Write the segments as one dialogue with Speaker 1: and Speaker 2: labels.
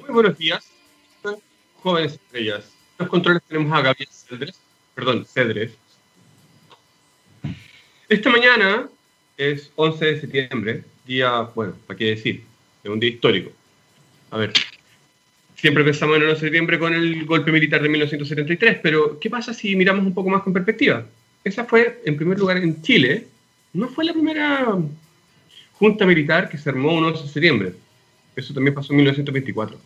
Speaker 1: Muy buenos días, jóvenes estrellas. Los controles tenemos a Gabriel Cedres, perdón, Cedres. Esta mañana es 11 de septiembre, día, bueno, ¿para qué decir? Es un día histórico. A ver, siempre pensamos en el 11 de septiembre con el golpe militar de 1973, pero ¿qué pasa si miramos un poco más con perspectiva? Esa fue, en primer lugar, en Chile, no fue la primera junta militar que se armó un 11 de septiembre. Eso también pasó en 1924.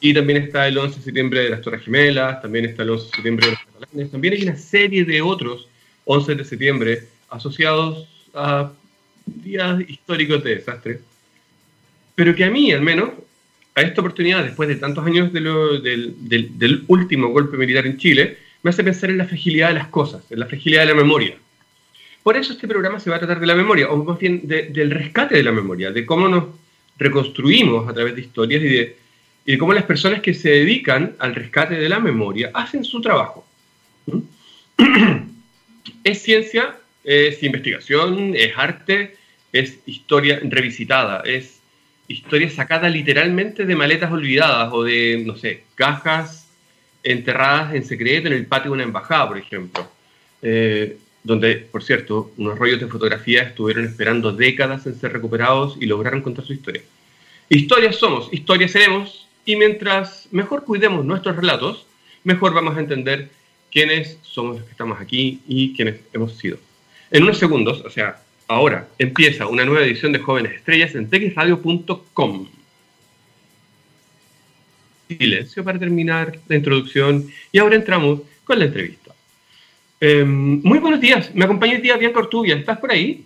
Speaker 1: Y también está el 11 de septiembre de las Torres Gemelas, también está el 11 de septiembre de los catalanes, también hay una serie de otros 11 de septiembre asociados a días históricos de desastre, pero que a mí al menos, a esta oportunidad, después de tantos años de del, del, último golpe militar en Chile, me hace pensar en la fragilidad de las cosas, en la fragilidad de la memoria. Por eso este programa se va a tratar de la memoria, o más bien del rescate de la memoria, de cómo nos reconstruimos a través de historias y de, y cómo las personas que se dedican al rescate de la memoria hacen su trabajo. ¿Mm? Es ciencia, es investigación, es arte, es historia revisitada, es historia sacada literalmente de maletas olvidadas o de, no sé, cajas enterradas en secreto en el patio de una embajada, por ejemplo. Eh, donde, por cierto, unos rollos de fotografía estuvieron esperando décadas en ser recuperados y lograron contar su historia. Historias somos, historias seremos, y mientras mejor cuidemos nuestros relatos, mejor vamos a entender quiénes somos los que estamos aquí y quiénes hemos sido. En unos segundos, o sea, ahora, empieza una nueva edición de Jóvenes Estrellas en texradio.com. Silencio para terminar la introducción y ahora entramos con la entrevista. Em, muy buenos días, me acompaña el día Bianca Ortubia, ¿estás por ahí?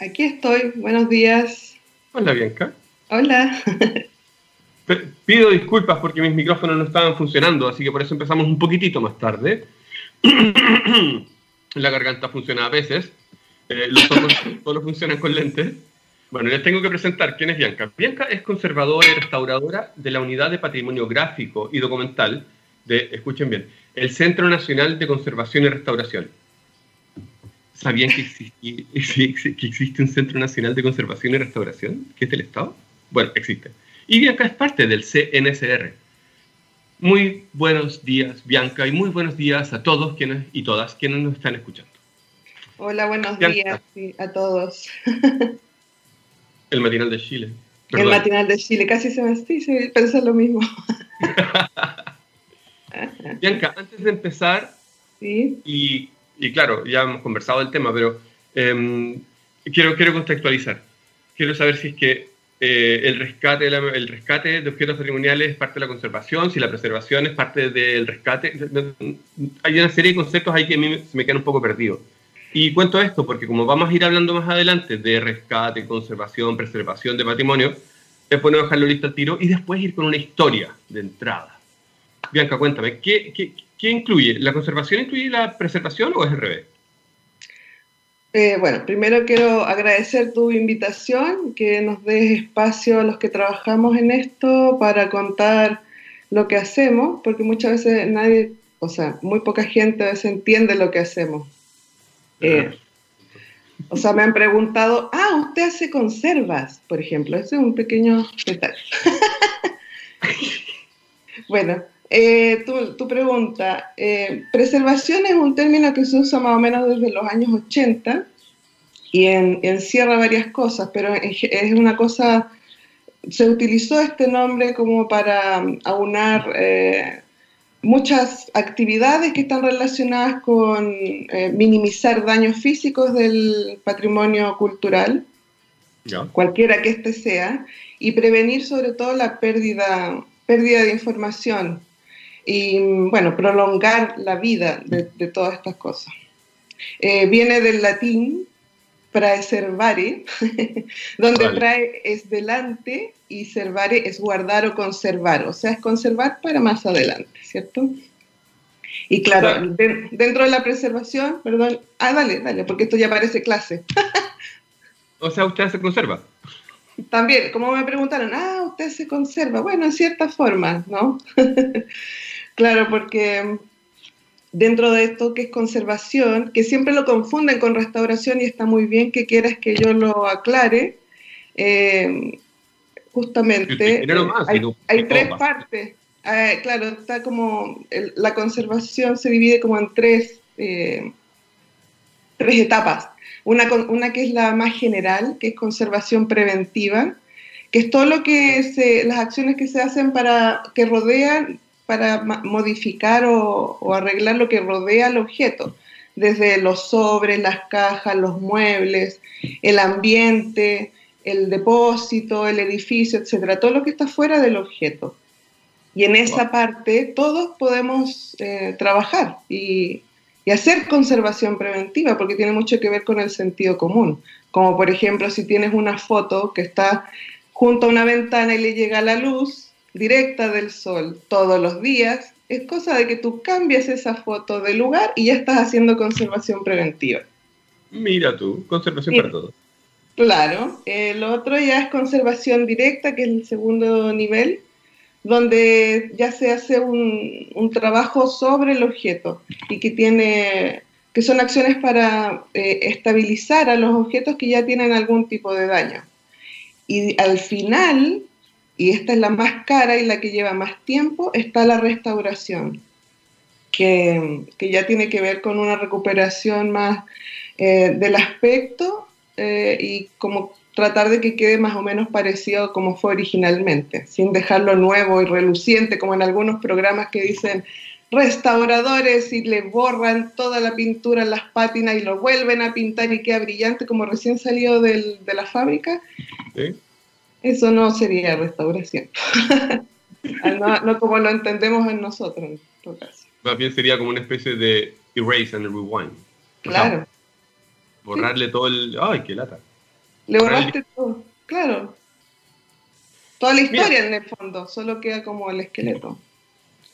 Speaker 2: Aquí estoy, buenos días.
Speaker 1: Hola Bianca.
Speaker 2: Hola.
Speaker 1: Pido disculpas porque mis micrófonos no estaban funcionando, así que por eso empezamos un poquitito más tarde. La garganta funciona a veces, eh, los ojos solo funcionan con lentes. Bueno, les tengo que presentar quién es Bianca. Bianca es conservadora y restauradora de la Unidad de Patrimonio Gráfico y Documental de, escuchen bien, el Centro Nacional de Conservación y Restauración. ¿Sabían que existe, que existe un Centro Nacional de Conservación y Restauración, que es del Estado? Bueno, existe. Y Bianca es parte del CNSR. Muy buenos días, Bianca, y muy buenos días a todos quienes y todas quienes nos están escuchando.
Speaker 2: Hola, buenos días a todos.
Speaker 1: El matinal de Chile.
Speaker 2: El matinal de Chile, casi se me pensé lo mismo.
Speaker 1: Bianca, antes de empezar,
Speaker 2: ¿Sí?
Speaker 1: y, claro, ya hemos conversado del tema, pero em, quiero, quiero contextualizar. Quiero saber si es que eh, el, rescate, el rescate de objetos patrimoniales es parte de la conservación, si la preservación es parte del rescate. Hay una serie de conceptos ahí que a mí se me quedan un poco perdidos. Y cuento esto porque como vamos a ir hablando más adelante de rescate, conservación, preservación de patrimonio, es bueno dejarlo listo al tiro y después ir con una historia de entrada. Bianca, cuéntame, ¿qué, qué, qué incluye? ¿La conservación incluye la preservación o es al revés?
Speaker 2: Eh, bueno, primero quiero agradecer tu invitación, que nos des espacio a los que trabajamos en esto para contar lo que hacemos, porque muchas veces nadie, o sea, muy poca gente a veces entiende lo que hacemos. Eh, o sea, me han preguntado, ah, usted hace conservas, por ejemplo, ese es un pequeño detalle. bueno, eh, tu, pregunta, eh, preservación es un término que se usa más o menos desde los años 80 y encierra varias cosas, pero es, una cosa, se utilizó este nombre como para aunar eh, muchas actividades que están relacionadas con minimizar daños físicos del patrimonio cultural, cualquiera que éste sea, y prevenir sobre todo la pérdida, pérdida de información y bueno, prolongar la vida de, todas estas cosas. Eh, viene del latín praeservare, donde trae es delante y servare es guardar o conservar, o sea, es conservar para más adelante, ¿cierto? Y claro, dentro de la preservación, perdón, ah, dale, dale, porque esto ya parece clase.
Speaker 1: o sea, usted se conserva.
Speaker 2: También, como me preguntaron, ah, usted se conserva. Bueno, en cierta forma, ¿no? Claro, porque dentro de esto que es conservación, que siempre lo confunden con restauración y está muy bien que quieras que yo lo aclare, eh, justamente hay, tres partes. Ah, claro, está como la conservación se divide como en tres, eh, tres etapas. Una, una que es la más general, que es conservación preventiva, que es todo lo que se, las acciones que se hacen para que rodean, para modificar o, o arreglar lo que rodea al objeto, desde los sobres, las cajas, los muebles, el ambiente, el depósito, el edificio, etcétera, todo lo que está fuera del objeto. Y en esa parte todos podemos eh, trabajar y, y, hacer conservación preventiva, porque tiene mucho que ver con el sentido común. Como por ejemplo, si tienes una foto que está junto a una ventana y le llega la luz directa del sol todos los días, es cosa de que tú cambies esa foto de lugar y ya estás haciendo conservación preventiva.
Speaker 1: Mira tú, conservación para todos.
Speaker 2: Claro, el otro ya es conservación directa, que es el segundo nivel, donde ya se hace un, trabajo sobre el objeto y que tiene que son acciones para eh, estabilizar a los objetos que ya tienen algún tipo de daño. Y al final, y esta es la más cara y la que lleva más tiempo, está la restauración, que, ya tiene que ver con una recuperación más eh, del aspecto eh, y como tratar de que quede más o menos parecido como fue originalmente, sin dejarlo nuevo y reluciente, como en algunos programas que dicen restauradores y le borran toda la pintura en las pátinas y lo vuelven a pintar y queda brillante como recién salió de la fábrica. Eso no sería restauración. no, como lo entendemos en nosotros, en todo caso.
Speaker 1: Más bien sería como una especie de erase and rewind.
Speaker 2: Claro.
Speaker 1: Borrarle todo el... ¡Ay, qué lata!
Speaker 2: Le borraste todo, claro. Toda la historia en el fondo, solo queda como el esqueleto.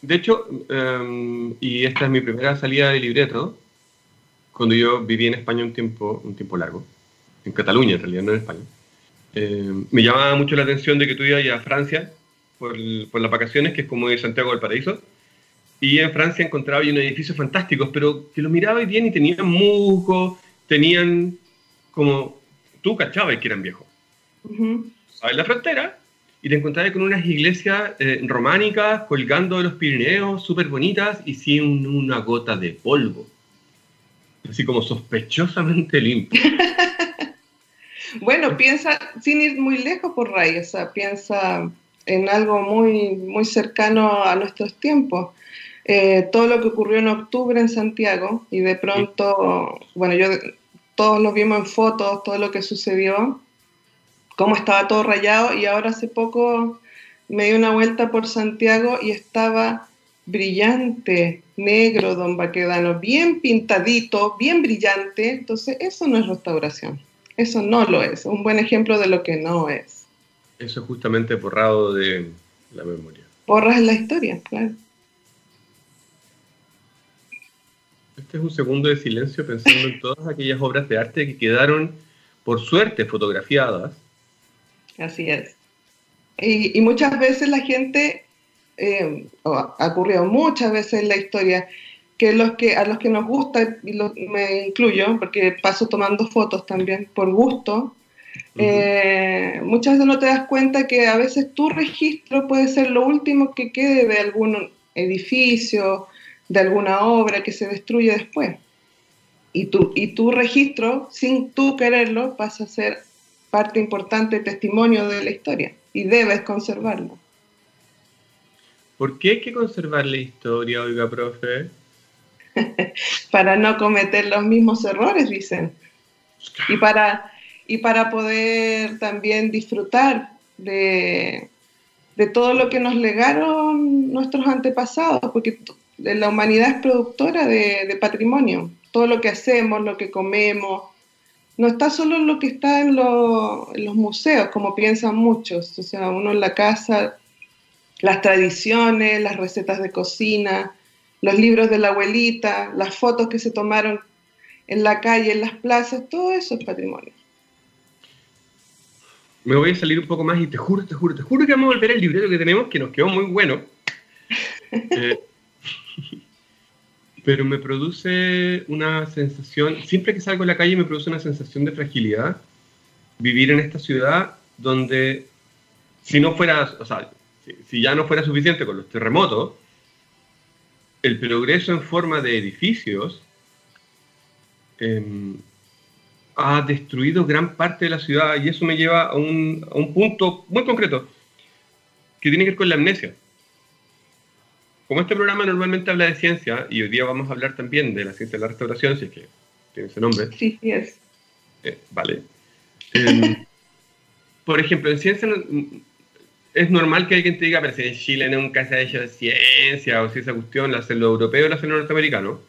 Speaker 1: De hecho, em, y esta es mi primera salida de libreto, cuando yo viví en España un tiempo, un tiempo largo, en Cataluña en realidad, no en España, em, me llamaba mucho la atención de que tú ibas a Francia por, por, las vacaciones, que es como de Santiago del Paraíso, y en Francia encontraba unos edificios fantásticos, pero que los miraba bien y tenían musgo, tenían como, tú cachabas que eran viejos. ¿Sabes la frontera? Y te encontrabas con unas iglesias eh, románicas colgando de los Pirineos, súper bonitas y sin una gota de polvo. Así como sospechosamente limpio.
Speaker 2: bueno, piensa, sin ir muy lejos por Ray, o sea, piensa en algo muy, muy cercano a nuestros tiempos. Eh, todo lo que ocurrió en octubre en Santiago y de pronto, bueno, yo todos lo vimos en fotos, todo lo que sucedió, cómo estaba todo rayado y ahora hace poco me di una vuelta por Santiago y estaba brillante, negro, don Baquedano, bien pintadito, bien brillante. Entonces, eso no es restauración. Eso no lo es. Un buen ejemplo de lo que no es.
Speaker 1: Eso es justamente borrado de la memoria.
Speaker 2: Borras la historia, claro.
Speaker 1: Este es un segundo de silencio pensando en todas aquellas obras de arte que quedaron, por suerte, fotografiadas.
Speaker 2: Así es. Y, muchas veces la gente, eh, ha ocurrido muchas veces en la historia, que, los que a los que nos gusta, y me incluyo, porque paso tomando fotos también por gusto, eh, muchas veces no te das cuenta que a veces tu registro puede ser lo último que quede de algún edificio, de alguna obra que se destruye después. Y tu, y tu registro, sin tú quererlo, pasa a ser parte importante, testimonio de la historia, y debes conservarlo.
Speaker 1: ¿Por qué hay que conservar la historia, oiga, profe?
Speaker 2: para no cometer los mismos errores, dicen. Y para, y para poder también disfrutar de, de todo lo que nos legaron nuestros antepasados, porque la humanidad es productora de, patrimonio. Todo lo que hacemos, lo que comemos, no está solo en lo que está en, los museos, como piensan muchos. O sea, uno en la casa, las tradiciones, las recetas de cocina, los libros de la abuelita, las fotos que se tomaron en la calle, en las plazas, todo eso es patrimonio.
Speaker 1: Me voy a salir un poco más y te juro, te juro, te juro que vamos a volver al libreto que tenemos, que nos quedó muy bueno. Eh, pero me produce una sensación, siempre que salgo a la calle me produce una sensación de fragilidad vivir en esta ciudad donde si no fuera, o sea, si, ya no fuera suficiente con los terremotos, el progreso en forma de edificios em, ha destruido gran parte de la ciudad y eso me lleva a un, a un punto muy concreto que tiene que ver con la amnesia. Como este programa normalmente habla de ciencia, y hoy día vamos a hablar también de la ciencia de la restauración, si es que tiene ese nombre.
Speaker 2: Sí, sí es.
Speaker 1: Eh, vale. Em, por ejemplo, en ciencia es normal que alguien te diga, pero si en Chile nunca se ha hecho ciencia, o si esa cuestión la hace lo europeo o la hace lo norteamericano.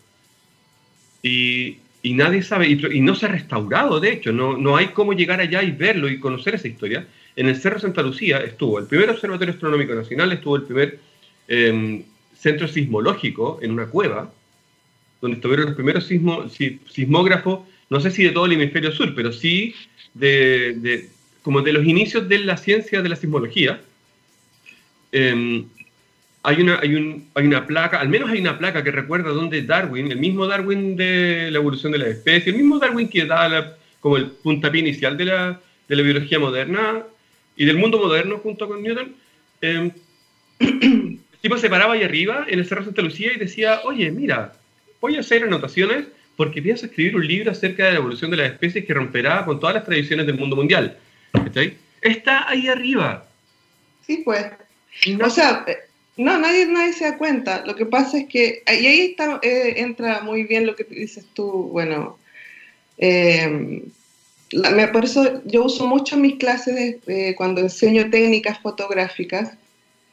Speaker 1: Y, y nadie sabe, y, no se ha restaurado, de hecho, no, no hay cómo llegar allá y verlo y conocer esa historia. En el Cerro Santa Lucía estuvo el primer Observatorio Astronómico Nacional, estuvo el primer em, centro sismológico en una cueva, donde estuvieron los primeros sismógrafos, no sé si de todo el hemisferio sur, pero sí de, como de los inicios de la ciencia de la sismología. Em, hay, una, hay, un, hay una placa, al menos hay una placa que recuerda donde Darwin, el mismo Darwin de la evolución de la especie, el mismo Darwin que da como el puntapié inicial de la, de la biología moderna y del mundo moderno junto con Newton, el tipo se paraba ahí arriba en el Cerro Santa Lucía y decía, oye, mira, voy a hacer anotaciones porque pienso escribir un libro acerca de la evolución de las especies que romperá con todas las tradiciones del mundo mundial. Está ahí arriba.
Speaker 2: Sí, pues. O sea, no, nadie, nadie se da cuenta. Lo que pasa es que, y ahí está, eh, entra muy bien lo que dices tú, bueno, eh, por eso yo uso mucho mis clases cuando enseño técnicas fotográficas.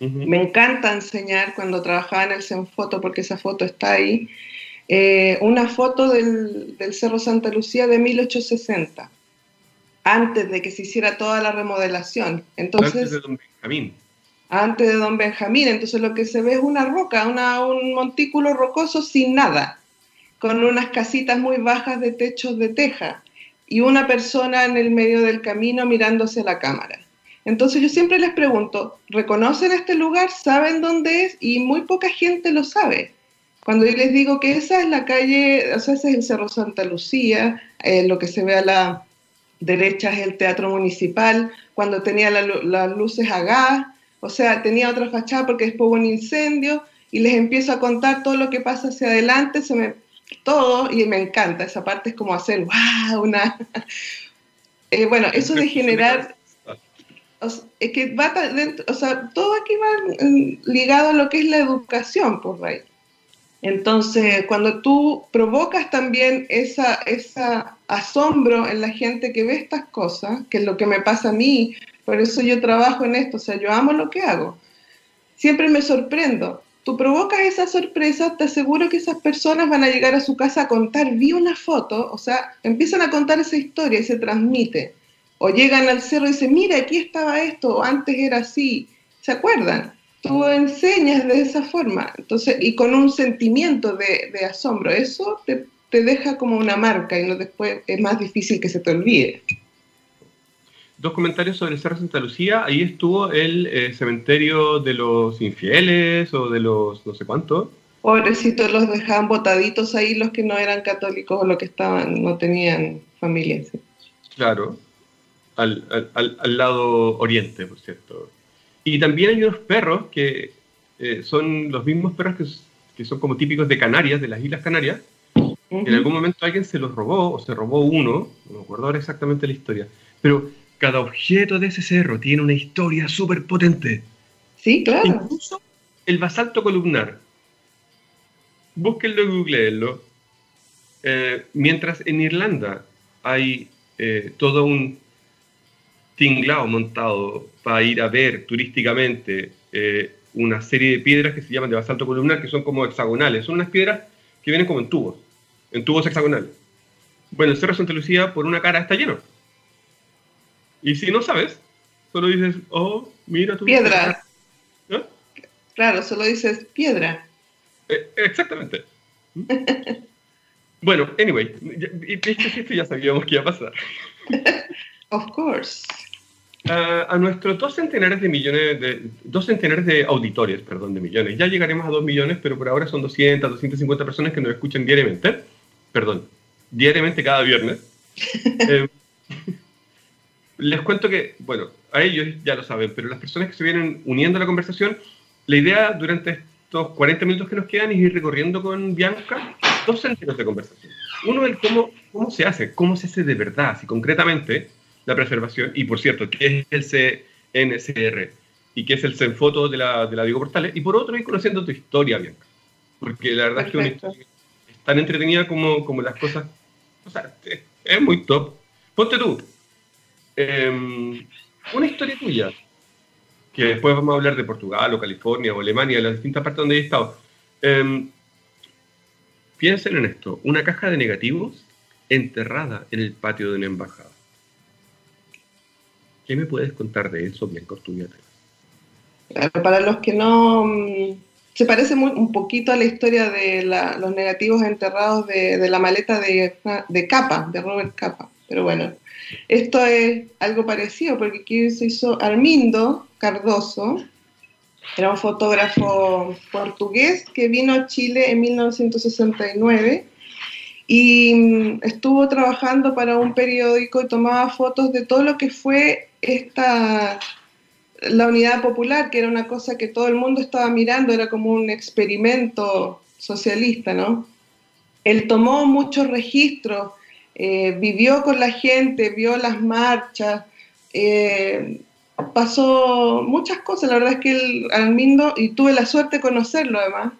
Speaker 2: Me encanta enseñar cuando trabajaba en el Zenfoto, porque esa foto está ahí, eh, una foto del, del, Cerro Santa Lucía de 1860, antes de que se hiciera toda la remodelación. Entonces,
Speaker 1: antes de Don Benjamín.
Speaker 2: Antes de Don Benjamín. Entonces lo que se ve es una roca, una, un montículo rocoso sin nada, con unas casitas muy bajas de techos de teja y una persona en el medio del camino mirándose la cámara. Entonces yo siempre les pregunto, ¿reconocen este lugar? ¿Saben dónde es? Y muy poca gente lo sabe. Cuando yo les digo que esa es la calle, o sea, ese es el Cerro Santa Lucía, eh, lo que se ve a la derecha es el Teatro Municipal, cuando tenía las luces a gas, o sea, tenía otra fachada porque después hubo un incendio, y les empiezo a contar todo lo que pasa hacia adelante, se me todo y me encanta. Esa parte es como hacer, wow, una... Eh, bueno, eso de generar... es que va dentro, o sea, todo aquí va ligado a lo que es la educación, por ahí. Entonces, cuando tú provocas también esa, esa asombro en la gente que ve estas cosas, que es lo que me pasa a mí, por eso yo trabajo en esto, o sea, yo amo lo que hago. Siempre me sorprendo tú provocas esa sorpresa, te aseguro que esas personas van a llegar a su casa a contar, vi una foto, o sea, empiezan a contar esa historia y se transmite. O llegan al cerro y dicen, mira, aquí estaba esto, antes era así. ¿Se acuerdan? Tú enseñas de esa forma, entonces, y con un sentimiento de, asombro. Eso te, te deja como una marca y no después es más difícil que se te olvide
Speaker 1: dos comentarios sobre el Cerro Santa Lucía. Ahí estuvo el eh, cementerio de los infieles o de los no sé cuántos.
Speaker 2: Pobrecitos, los dejaban botaditos ahí los que no eran católicos o los que estaban, no tenían familia.
Speaker 1: Claro, al, lado oriente, por cierto. Y también hay unos perros que eh, son los mismos perros que, que, son como típicos de Canarias, de las Islas Canarias. En algún momento alguien se los robó o se robó uno, no me acuerdo ahora exactamente la historia, pero cada objeto de ese cerro tiene una historia súper potente.
Speaker 2: Sí, claro.
Speaker 1: Incluso el basalto columnar. Búsquenlo y googleenlo. Eh, mientras en Irlanda hay eh, todo un tinglao montado para ir a ver turísticamente eh, una serie de piedras que se llaman de basalto columnar, que son como hexagonales. Son unas piedras que vienen como en tubos, en tubos hexagonales. Bueno, el Cerro Santa Lucía por una cara está lleno. Y si no sabes, solo dices, oh, mira tu...
Speaker 2: Piedra. ¿No? Claro, solo dices piedra.
Speaker 1: Eh, exactamente. bueno, anyway, esto ya sabíamos que iba a pasar.
Speaker 2: of course.
Speaker 1: A nuestros dos centenares de millones, de, dos centenares de auditores, perdón, de millones. Ya llegaremos a dos millones, pero por ahora son 200, 250 personas que nos escuchan diariamente. Perdón, diariamente cada viernes. eh, les cuento que, bueno, a ellos ya lo saben, pero las personas que se vienen uniendo a la conversación, la idea durante estos 40 minutos que nos quedan es ir recorriendo con Bianca dos sentidos de conversación. Uno es cómo, cómo se hace, cómo se hace de verdad, si concretamente la preservación, y por cierto, qué es el CNCR y qué es el CENFOTO de la, de la Diego Portales, y por otro ir conociendo tu historia, Bianca, porque la verdad es que una historia es tan entretenida como, como las cosas, o sea, es muy top. Ponte tú, em, una historia tuya, que después vamos a hablar de Portugal o California o Alemania, de las distintas partes donde he estado. Eh, piensen en esto, una caja de negativos enterrada en el patio de una embajada. ¿Qué me puedes contar de eso, Bianca Ortuñata?
Speaker 2: Para los que no... Mm, se parece un poquito a la historia de los negativos enterrados de, la maleta de, de Capa, de Robert Capa. Pero bueno, esto es algo parecido porque aquí se hizo Armindo Cardoso, era un fotógrafo portugués que vino a Chile en 1969 y mm, estuvo trabajando para un periódico y tomaba fotos de todo lo que fue esta la unidad popular, que era una cosa que todo el mundo estaba mirando, era como un experimento socialista, ¿no? Él tomó muchos registros eh, vivió con la gente, vio las marchas, eh, pasó muchas cosas. La verdad es que el Armindo, y tuve la suerte de conocerlo además,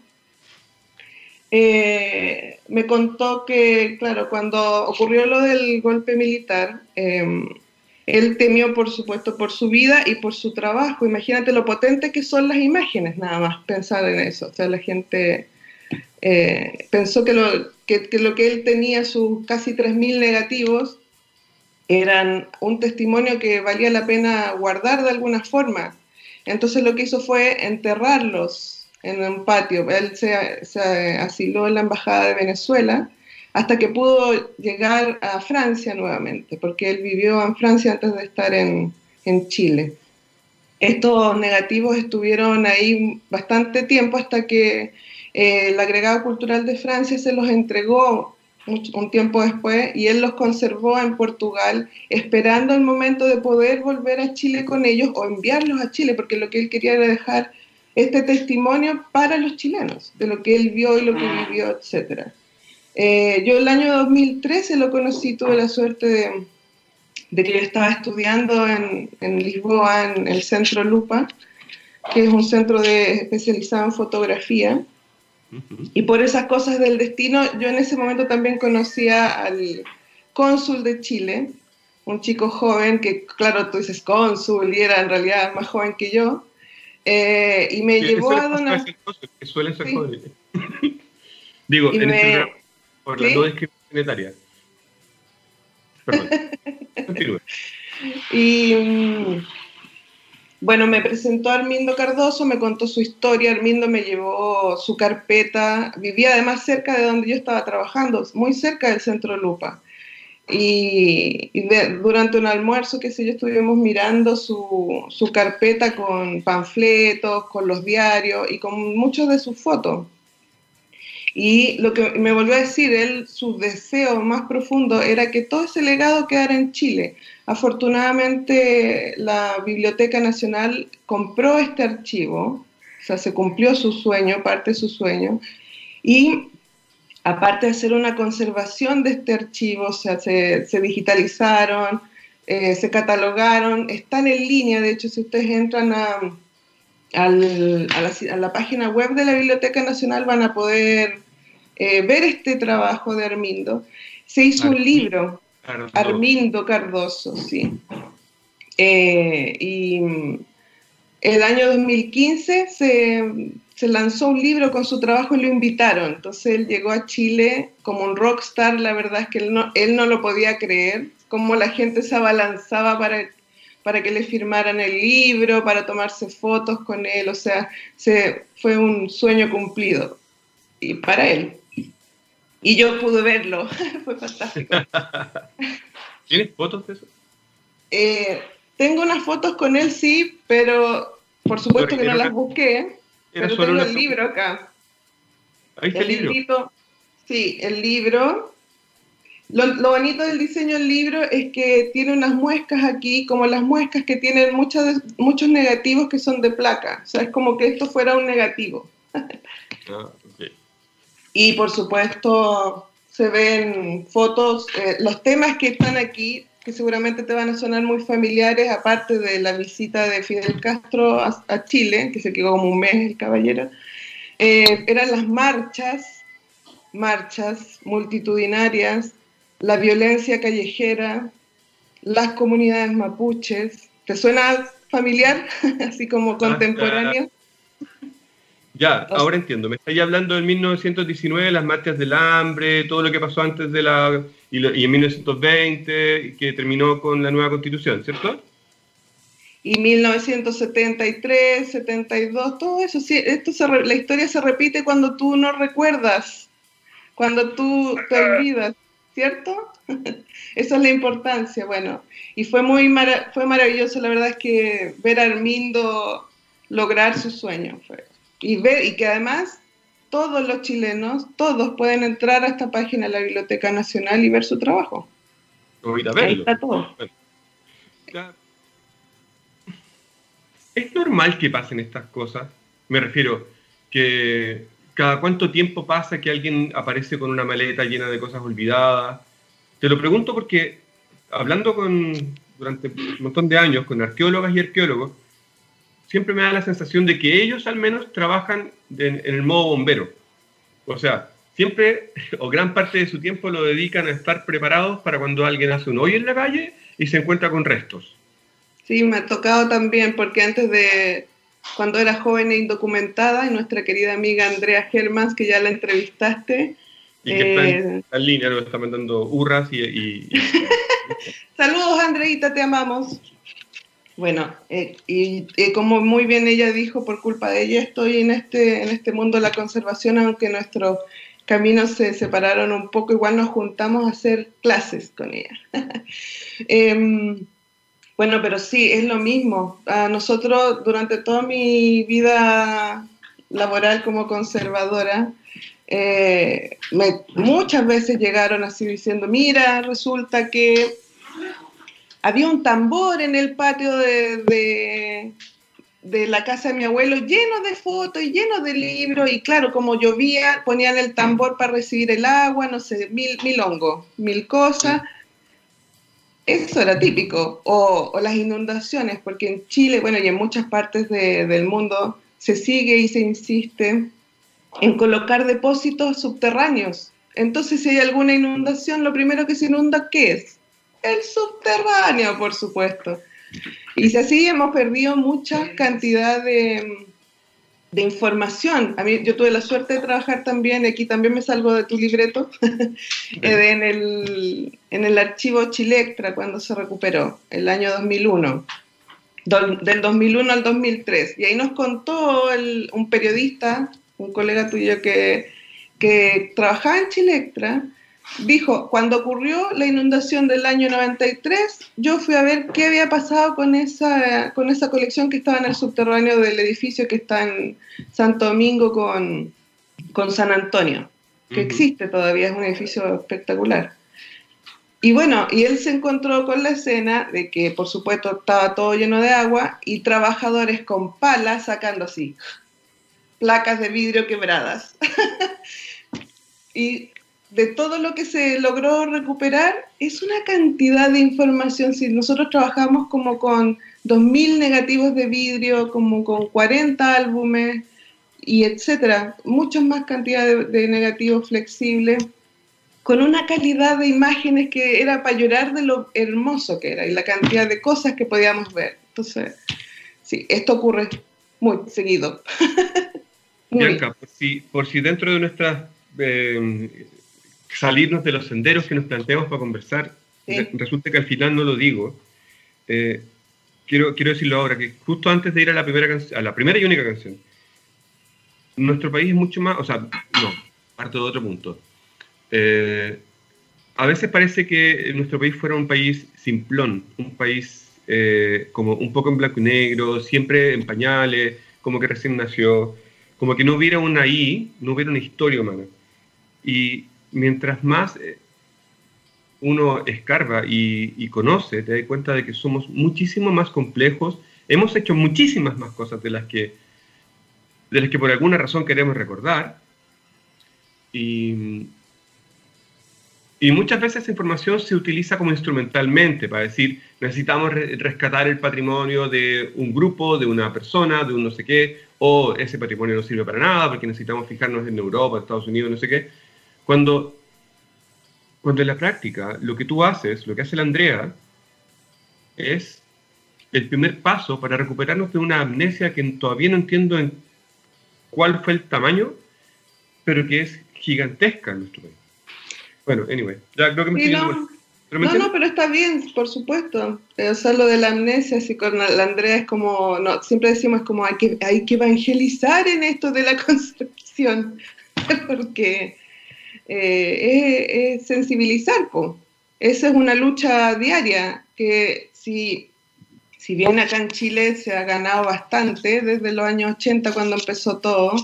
Speaker 2: eh, me contó que, claro, cuando ocurrió lo del golpe militar, él temió, por supuesto, por su vida y por su trabajo. Imagínate lo potente que son las imágenes, nada más pensar en eso. O sea, la gente pensó que lo, que, lo que él tenía, sus casi 3.000 negativos, eran un testimonio que valía la pena guardar de alguna forma. Entonces lo que hizo fue enterrarlos en un patio. Él se, asiló en la Embajada de Venezuela hasta que pudo llegar a Francia nuevamente, porque él vivió en Francia antes de estar en, en Chile. Estos negativos estuvieron ahí bastante tiempo hasta que eh, el agregado cultural de Francia se los entregó un, tiempo después y él los conservó en Portugal esperando el momento de poder volver a Chile con ellos o enviarlos a Chile, porque lo que él quería era dejar este testimonio para los chilenos, de lo que él vio y lo que vivió, etc. Eh, yo el año 2013 lo conocí, tuve la suerte de, de que yo estaba estudiando en, en, Lisboa, en el Centro Lupa, que es un centro de, especializado en fotografía. Y por esas cosas del destino, yo en ese momento también conocía al cónsul de Chile, un chico joven que, claro, tú dices cónsul y era en realidad más joven que yo, eh, y me llevó a donar...
Speaker 1: Que suele ser joven. Digo, en este programa, por la no descripción Perdón.
Speaker 2: y... Mm, bueno, me presentó Armindo Cardoso, me contó su historia, Armindo me llevó su carpeta, vivía además cerca de donde yo estaba trabajando, muy cerca del centro Lupa. Y, durante un almuerzo, qué sé yo, estuvimos mirando su, su, carpeta con panfletos, con los diarios y con muchas de sus fotos. Y lo que me volvió a decir, él, su deseo más profundo era que todo ese legado quedara en Chile. Afortunadamente, la Biblioteca Nacional compró este archivo, o sea, se cumplió su sueño, parte de su sueño, y aparte de hacer una conservación de este archivo, o sea, se, digitalizaron, eh, se catalogaron, están en línea, de hecho, si ustedes entran a, a, la, página web de la Biblioteca Nacional van a poder eh, ver este trabajo de Armindo. Se hizo un libro Armindo Cardoso, sí. Eh, y el año 2015 se, se, lanzó un libro con su trabajo y lo invitaron. Entonces él llegó a Chile como un rockstar, la verdad es que él no, él no lo podía creer, como la gente se abalanzaba para, para que le firmaran el libro, para tomarse fotos con él, o sea, se, fue un sueño cumplido y para él. Y yo pude verlo, fue fantástico.
Speaker 1: ¿Tienes fotos de eso?
Speaker 2: Eh, tengo unas fotos con él, sí, pero por supuesto que no las busqué. Pero tengo el libro acá.
Speaker 1: Ahí está el, libro.
Speaker 2: sí, el libro. Lo, bonito del diseño del libro es que tiene unas muescas aquí, como las muescas que tienen muchos, muchos negativos que son de placa. O sea, es como que esto fuera un negativo. Ah, y por supuesto se ven fotos, eh, los temas que están aquí, que seguramente te van a sonar muy familiares, aparte de la visita de Fidel Castro a, Chile, que se quedó como un mes el caballero, eh, eran las marchas, marchas multitudinarias la violencia callejera, las comunidades mapuches. ¿Te suena familiar? Así como ah, contemporáneo.
Speaker 1: Ya, ahora entiendo. Me estáis hablando del 1919, las marchas del hambre, todo lo que pasó antes de la. y, en 1920, que terminó con la nueva constitución, ¿cierto?
Speaker 2: Y 1973, 72, todo eso. Sí, esto la historia se repite cuando tú no recuerdas, cuando tú te olvidas. ¿Cierto? Esa es la importancia, bueno, y fue muy fue maravilloso, la verdad es que ver a Armindo lograr su sueño, fue. y ver, y que además todos los chilenos, todos pueden entrar a esta página de la Biblioteca Nacional y ver su trabajo.
Speaker 1: Ahí está todo. Es normal que pasen estas cosas, me refiero que ¿Cada cuánto tiempo pasa que alguien aparece con una maleta llena de cosas olvidadas? Te lo pregunto porque hablando con, durante un montón de años con arqueólogas y arqueólogos, siempre me da la sensación de que ellos al menos trabajan en, el modo bombero. O sea, siempre o gran parte de su tiempo lo dedican a estar preparados para cuando alguien hace un hoyo en la calle y se encuentra con restos.
Speaker 2: Sí, me ha tocado también porque antes de, cuando era joven e indocumentada, y nuestra querida amiga Andrea Germans, que ya la entrevistaste.
Speaker 1: Y que está, en, eh, línea, nos está mandando hurras y...
Speaker 2: Saludos, Andreita, te amamos. Bueno, eh, y como muy bien ella dijo, por culpa de ella estoy en este, en este mundo de la conservación, aunque nuestros caminos se separaron un poco, igual nos juntamos a hacer clases con ella. eh, bueno, pero sí, es lo mismo. A nosotros, durante toda mi vida laboral como conservadora, eh, muchas veces llegaron así diciendo, mira, resulta que había un tambor en el patio de, de, la casa de mi abuelo lleno de fotos y lleno de libros y claro, como llovía, ponían el tambor para recibir el agua, no sé, mil, mil hongos, mil cosas. Eso era típico. O, las inundaciones, porque en Chile, bueno, y en muchas partes del mundo se sigue y se insiste en colocar depósitos subterráneos. Entonces, si hay alguna inundación, lo primero que se inunda, ¿qué es? El subterráneo, por supuesto. Y si así hemos perdido mucha cantidad de, de información. A mí, yo tuve la suerte de trabajar también, aquí también me salgo de tu libreto, eh, en, el, en el archivo Chilectra cuando se recuperó, el año 2001, del 2001 al 2003. Y ahí nos contó un periodista, un colega tuyo que, que trabajaba en Chilectra, dijo, cuando ocurrió la inundación del año 93, yo fui a ver qué había pasado con esa, con esa colección que estaba en el subterráneo del edificio que está en Santo Domingo con, con San Antonio, que existe todavía, es un edificio espectacular. Y bueno, y él se encontró con la escena de que, por supuesto, estaba todo lleno de agua y trabajadores con palas sacando así placas de vidrio quebradas. y de todo lo que se logró recuperar, es una cantidad de información. Si nosotros trabajamos como con 2.000 negativos de vidrio, como con 40 álbumes y etcétera, muchas más cantidad de, negativos flexibles, con una calidad de imágenes que era para llorar de lo hermoso que era y la cantidad de cosas que podíamos ver. Entonces, sí, esto ocurre muy seguido.
Speaker 1: Bianca, por si, por si dentro de nuestras eh, salirnos de los senderos que nos planteamos para conversar. Resulta que al final no lo digo. Eh, quiero, quiero decirlo ahora, que justo antes de ir a la primera, a la primera y única canción, nuestro país es mucho más, o sea, no, parto de otro punto. Eh, a veces parece que nuestro país fuera un país simplón, un país eh, como un poco en blanco y negro, siempre en pañales, como que recién nació, como que no hubiera una I, no hubiera una historia humana. Y, mientras más, eh, uno escarba y, conoce, te das cuenta de que somos muchísimo más complejos, hemos hecho muchísimas más cosas de las que, de las que por alguna razón queremos recordar. Y, y muchas veces esa información se utiliza como instrumentalmente para decir, necesitamos rescatar el patrimonio de un grupo, de una persona, de un no sé qué, o ese patrimonio no sirve para nada porque necesitamos fijarnos en Europa, Estados Unidos, no sé qué. Cuando, cuando en la práctica lo que tú haces, lo que hace la Andrea, es el primer paso para recuperarnos de una amnesia que todavía no entiendo en cuál fue el tamaño, pero que es gigantesca en nuestro país. Bueno, anyway, ya creo que me
Speaker 2: no. no, no, pero está bien, por supuesto. O sea, lo de la amnesia, así con la Andrea es como, no, siempre decimos como hay que, hay que evangelizar en esto de la concepción, porque eh, es, sensibilizar, pues. Esa es una lucha diaria que si, si bien acá en Chile se ha ganado bastante desde los años 80 cuando empezó todo,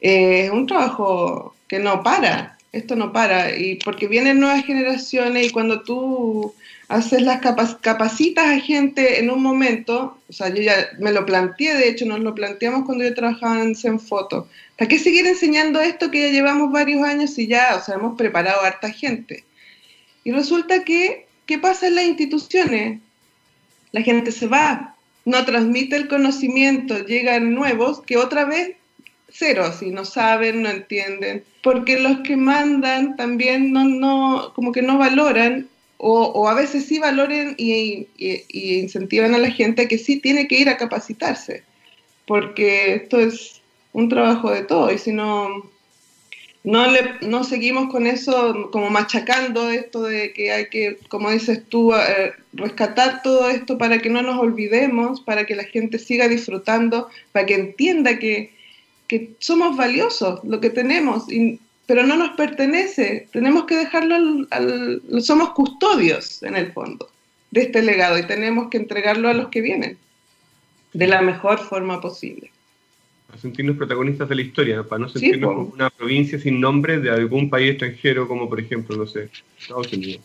Speaker 2: eh, es un trabajo que no para esto no para, y porque vienen nuevas generaciones y cuando tú haces las capacitas a gente en un momento, o sea, yo ya me lo planteé, de hecho nos lo planteamos cuando yo trabajaba en Zenfoto, ¿para qué seguir enseñando esto que ya llevamos varios años y ya, o sea, hemos preparado a harta gente? Y resulta que, ¿qué pasa en las instituciones? La gente se va, no transmite el conocimiento, llegan nuevos que otra vez cero, así, no saben, no entienden, porque los que mandan también no, no como que no valoran o, a veces sí valoren y, incentivan a la gente que sí tiene que ir a capacitarse, porque esto es un trabajo de todo y si no, no, le, no seguimos con eso como machacando esto de que hay que, como dices tú, eh, rescatar todo esto para que no nos olvidemos, para que la gente siga disfrutando, para que entienda que que somos valiosos, lo que tenemos, pero no nos pertenece. Tenemos que dejarlo, al, somos custodios en el fondo de este legado y tenemos que entregarlo a los que vienen de la mejor forma posible.
Speaker 1: Para sentirnos protagonistas de la historia, para no sentirnos como una provincia sin nombre de algún país extranjero, como por ejemplo, no sé, Estados Unidos.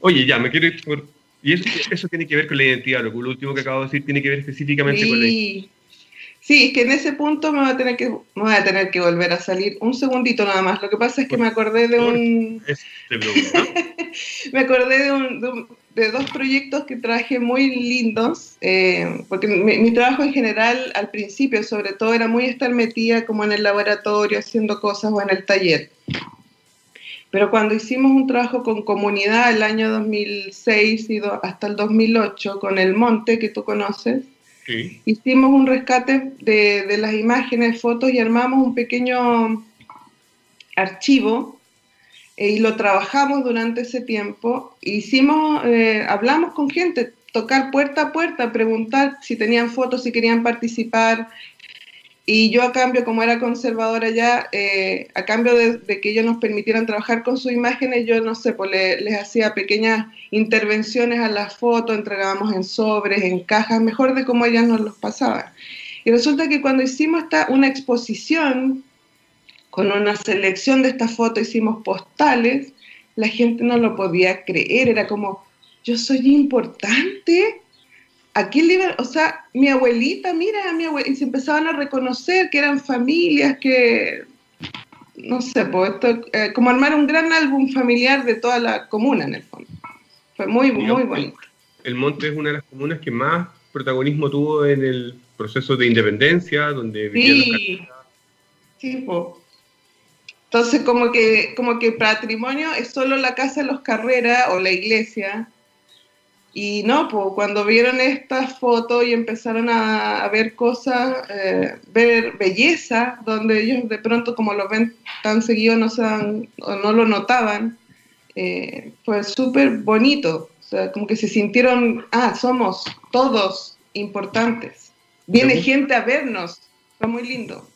Speaker 1: Oye, ya, me quiero ir por... Y eso, eso tiene que ver con la identidad, lo, lo último que acabo de decir tiene que ver específicamente con la identidad.
Speaker 2: Sí, es que en ese punto me voy a tener que, me voy a tener que volver a salir un segundito nada más. Lo que pasa es que me acordé de un... me acordé de, un, de, dos proyectos que traje muy lindos, eh, porque mi, trabajo en general al principio sobre todo era muy estar metida como en el laboratorio haciendo cosas o en el taller. Pero cuando hicimos un trabajo con comunidad el año 2006 y hasta el 2008 con El Monte, que tú conoces, Hicimos un rescate de, las imágenes, fotos y armamos un pequeño archivo eh, y lo trabajamos durante ese tiempo. Hicimos, eh, hablamos con gente, tocar puerta a puerta, preguntar si tenían fotos, si querían participar, y yo a cambio, como era conservadora ya, eh, a cambio de, que ellos nos permitieran trabajar con sus imágenes, yo no sé, pues les hacía pequeñas intervenciones a las fotos, entregábamos en sobres, en cajas, mejor de cómo ellas nos los pasaban. Y resulta que cuando hicimos esta, una exposición con una selección de estas fotos, hicimos postales, la gente no lo podía creer, era como, yo soy importante, aquí el o sea, mi abuelita, mira, mi abuelita, y se empezaban a reconocer que eran familias, que, no sé, pues esto, eh, como armar un gran álbum familiar de toda la comuna en el fondo. Fue muy, muy bonito.
Speaker 1: El Monte es una de las comunas que más protagonismo tuvo en el proceso de independencia, donde
Speaker 2: sí, sí, pues. Entonces, como que, como que patrimonio es solo la casa de los Carreras o la iglesia, y no, pues cuando vieron estas fotos y empezaron a, ver cosas, eh, ver belleza, donde ellos de pronto como lo ven tan seguido no, se o no lo notaban, eh, fue súper bonito. O sea, como que se sintieron, ah, somos todos importantes. Viene gente a vernos. Fue muy lindo.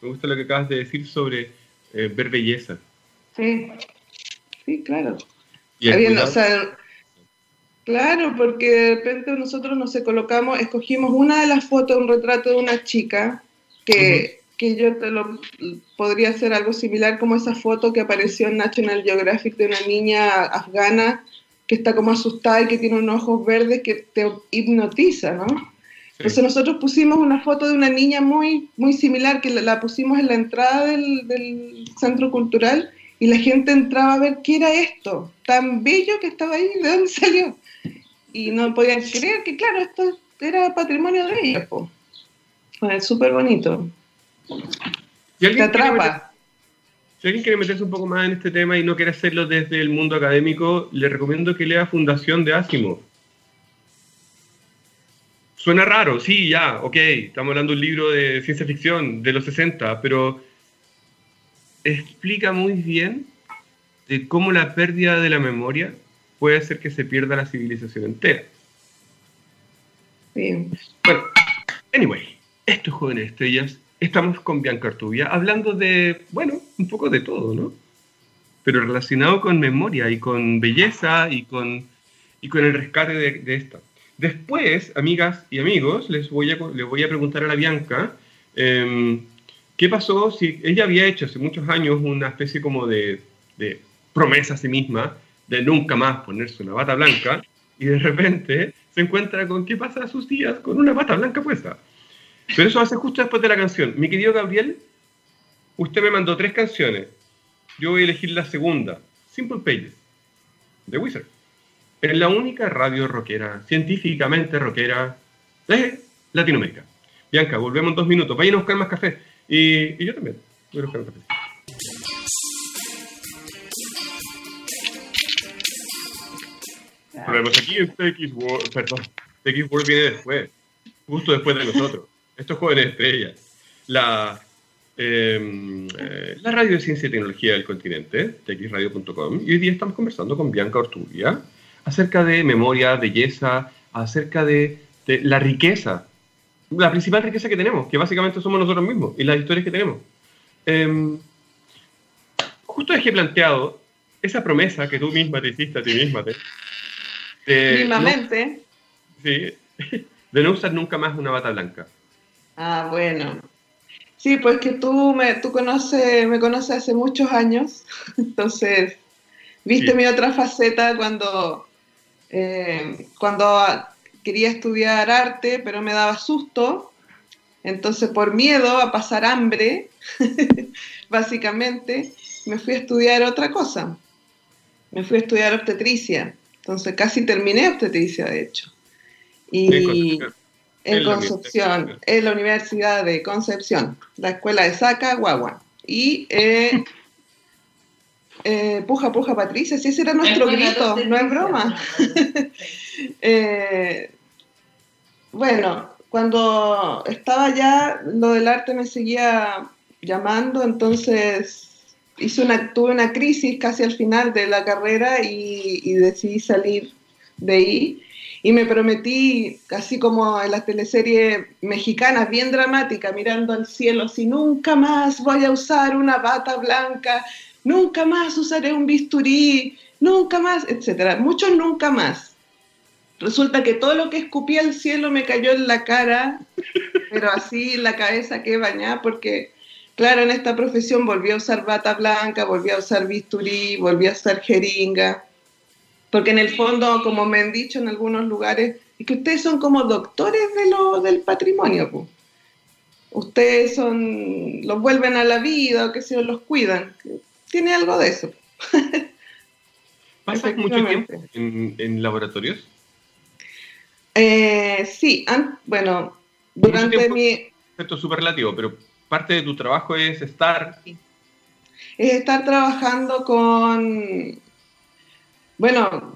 Speaker 1: Me gusta lo que acabas de decir sobre eh, ver belleza.
Speaker 2: Sí, sí, claro. Y o sea, Claro, porque de repente nosotros nos colocamos, escogimos una de las fotos, un retrato de una chica que que yo te lo podría hacer algo similar como esa foto que apareció en National Geographic de una niña afgana que está como asustada y que tiene unos ojos verdes que te hipnotiza, ¿no? Entonces nosotros pusimos una foto de una niña muy, muy similar que la, pusimos en la entrada del, del, centro cultural y la gente entraba a ver qué era esto, tan bello que estaba ahí, de dónde salió. Y no podían creer que, claro, esto era patrimonio de ella. Es súper bonito. Te atrapa.
Speaker 1: si alguien quiere meterse un poco más en este tema y no quiere hacerlo desde el mundo académico, le recomiendo que lea Fundación de Asimov. Suena raro, sí, ya, ok, estamos hablando de un libro de ciencia ficción de los 60, pero explica muy bien de cómo la pérdida de la memoria puede hacer que se pierda la civilización entera.
Speaker 2: Sí.
Speaker 1: Bueno, anyway, estos jóvenes estrellas estamos con Bianca Artubia hablando de, bueno, un poco de todo, ¿no? Pero relacionado con memoria y con belleza y con, y con el rescate de, de esta. Después, amigas y amigos, les voy a, les voy a preguntar a la Bianca em, qué pasó si ella había hecho hace muchos años una especie como de, de promesa a sí misma de nunca más ponerse una bata blanca y de repente se encuentra con qué pasa a sus días con una bata blanca puesta. Pero eso hace justo después de la canción. Mi querido Gabriel, usted me mandó tres canciones. Yo voy a elegir la segunda, Simple Pages, de Wizard. Es la única radio rockera, científicamente rockera de Latinoamérica. Bianca, volvemos en dos minutos. Vayan a buscar más café. Y, yo también. Voy a buscar un café. Volvemos aquí en TX World, perdón, TX World viene después, justo después de nosotros estos jóvenes estrellas, la, em, eh, la radio de ciencia y tecnología del continente, txradio.com, y hoy día estamos conversando con Bianca Ortubia acerca de memoria, belleza, acerca de, la riqueza, la principal riqueza que tenemos, que básicamente somos nosotros mismos y las historias que tenemos. Em, justo dejé planteado esa promesa que tú misma te hiciste a ti misma. De,
Speaker 2: de
Speaker 1: sí, de no usar nunca más una bata blanca.
Speaker 2: Ah, bueno. Sí, pues que tú me, tú conoces, me conoces hace muchos años, entonces viste mi otra faceta cuando, eh, cuando quería estudiar arte, pero me daba susto, entonces por miedo a pasar hambre, básicamente, me fui a estudiar otra cosa. Me fui a estudiar obstetricia, entonces casi terminé obstetricia, de hecho. Y, en Concepción, en la Universidad de Concepción, la escuela de Saca, Guagua. Y eh, eh, puja, puja, Patricia, si ese era nuestro grito, no es broma. Eh, bueno, cuando estaba ya, lo del arte me seguía llamando, entonces hice una, tuve una crisis casi al final de la carrera y, y decidí salir de ahí y me prometí, así como en las teleseries mexicanas, bien dramática, mirando al cielo, así, nunca más voy a usar una bata blanca, nunca más usaré un bisturí, nunca más, etcétera. Muchos nunca más. Resulta que todo lo que escupí al cielo me cayó en la cara, pero así la cabeza que bañada, porque, claro, en esta profesión volví a usar bata blanca, volví a usar bisturí, volví a usar jeringa porque en el fondo, como me han dicho en algunos lugares, es que ustedes son como doctores de lo, del patrimonio. Ustedes son, los vuelven a la vida o que se los cuidan. Tiene algo de eso.
Speaker 1: ¿Pasas mucho tiempo en, laboratorios?
Speaker 2: Eh, sí, bueno, durante mi...
Speaker 1: Esto es súper relativo, pero parte de tu trabajo es estar...
Speaker 2: Es estar trabajando con bueno,